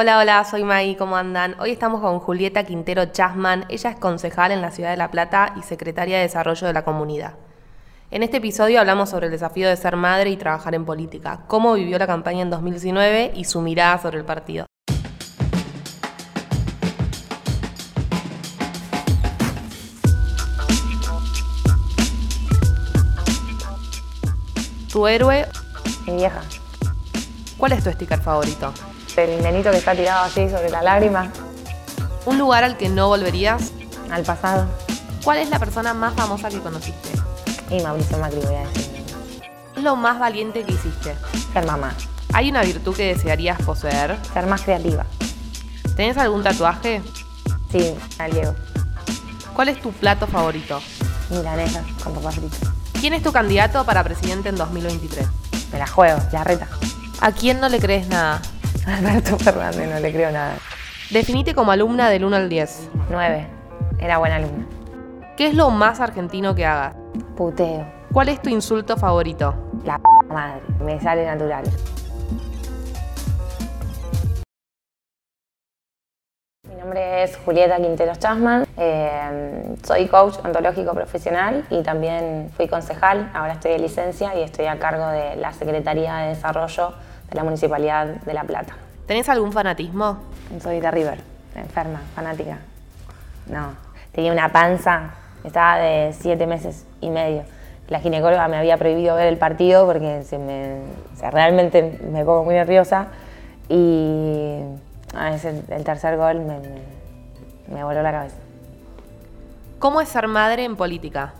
Hola, hola, soy Maggie, ¿cómo andan? Hoy estamos con Julieta Quintero Chasman. Ella es concejal en la ciudad de La Plata y secretaria de Desarrollo de la Comunidad. En este episodio hablamos sobre el desafío de ser madre y trabajar en política, cómo vivió la campaña en 2019 y su mirada sobre el partido. ¿Tu héroe? Mi vieja. ¿Cuál es tu sticker favorito? El nenito que está tirado así sobre la lágrima. ¿Un lugar al que no volverías? Al pasado. ¿Cuál es la persona más famosa que conociste? Y Mauricio Macri, voy a decir. ¿Qué es lo más valiente que hiciste? Ser mamá. ¿Hay una virtud que desearías poseer? Ser más creativa. ¿Tenés algún tatuaje? Sí, al Diego. ¿Cuál es tu plato favorito? Milanesa con papas fritas. ¿Quién es tu candidato para presidente en 2023? Me la juego, la reta. ¿A quién no le crees nada? Alberto Fernández, no le creo nada. Definite como alumna del 1 al 10. 9. Era buena alumna. ¿Qué es lo más argentino que hagas? Puteo. ¿Cuál es tu insulto favorito? La p madre. Me sale natural. Mi nombre es Julieta Quinteros Chasman. Eh, soy coach ontológico profesional y también fui concejal. Ahora estoy de licencia y estoy a cargo de la Secretaría de Desarrollo de la Municipalidad de La Plata. ¿Tenés algún fanatismo? Soy de River, enferma, fanática. No, tenía una panza, estaba de siete meses y medio. La ginecóloga me había prohibido ver el partido porque se me, o sea, realmente me pongo muy nerviosa y a veces el tercer gol me, me, me voló la cabeza. ¿Cómo es ser madre en política?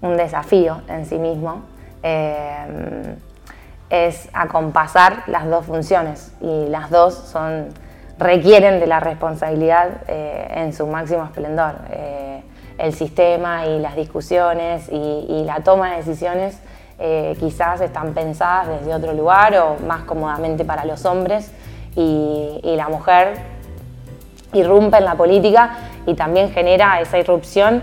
Un desafío en sí mismo. Eh, es acompasar las dos funciones y las dos son, requieren de la responsabilidad eh, en su máximo esplendor. Eh, el sistema y las discusiones y, la toma de decisiones eh, quizás están pensadas desde otro lugar o más cómodamente para los hombres y, y la mujer irrumpe en la política y también genera esa irrupción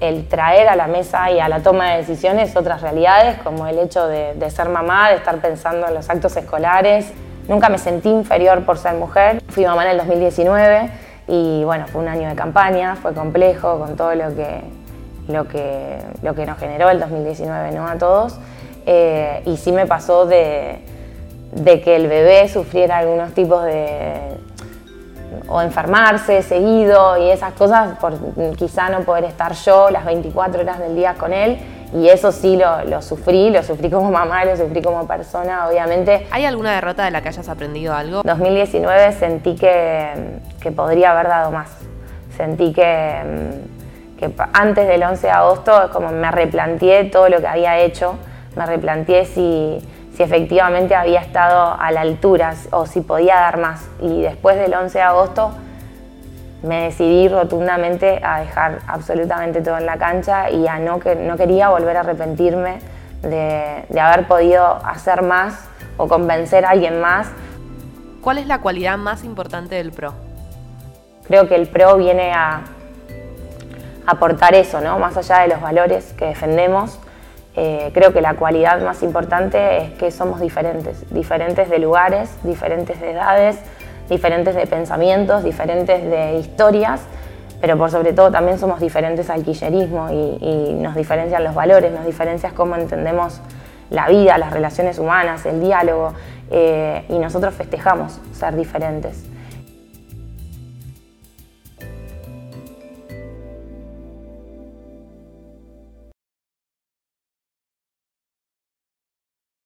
el traer a la mesa y a la toma de decisiones otras realidades, como el hecho de, ser mamá, de estar pensando en los actos escolares. Nunca me sentí inferior por ser mujer. Fui mamá en el 2019 y bueno, fue un año de campaña, fue complejo con todo lo que, lo que, lo que nos generó el 2019 ¿no? a todos. Eh, y sí me pasó de, de que el bebé sufriera algunos tipos de, o enfermarse seguido y esas cosas por quizá no poder estar yo las 24 horas del día con él. Y eso sí lo, lo, sufrí, lo sufrí como mamá, lo sufrí como persona, obviamente. ¿Hay alguna derrota de la que hayas aprendido algo? 2019 sentí que, que podría haber dado más. Sentí que, que antes del 11 de agosto como me replanteé todo lo que había hecho, me replanteé si, si efectivamente había estado a la altura o si podía dar más. Y después del 11 de agosto me decidí rotundamente a dejar absolutamente todo en la cancha y a no, que, no quería volver a arrepentirme de, de haber podido hacer más o convencer a alguien más. ¿Cuál es la cualidad más importante del PRO? Creo que el PRO viene a aportar eso, ¿no? más allá de los valores que defendemos, eh, creo que la cualidad más importante es que somos diferentes, diferentes de lugares, diferentes de edades, diferentes de pensamientos, diferentes de historias, pero por sobre todo también somos diferentes al quillerismo y, y nos diferencian los valores, nos diferencian cómo entendemos la vida, las relaciones humanas, el diálogo, eh, y nosotros festejamos ser diferentes.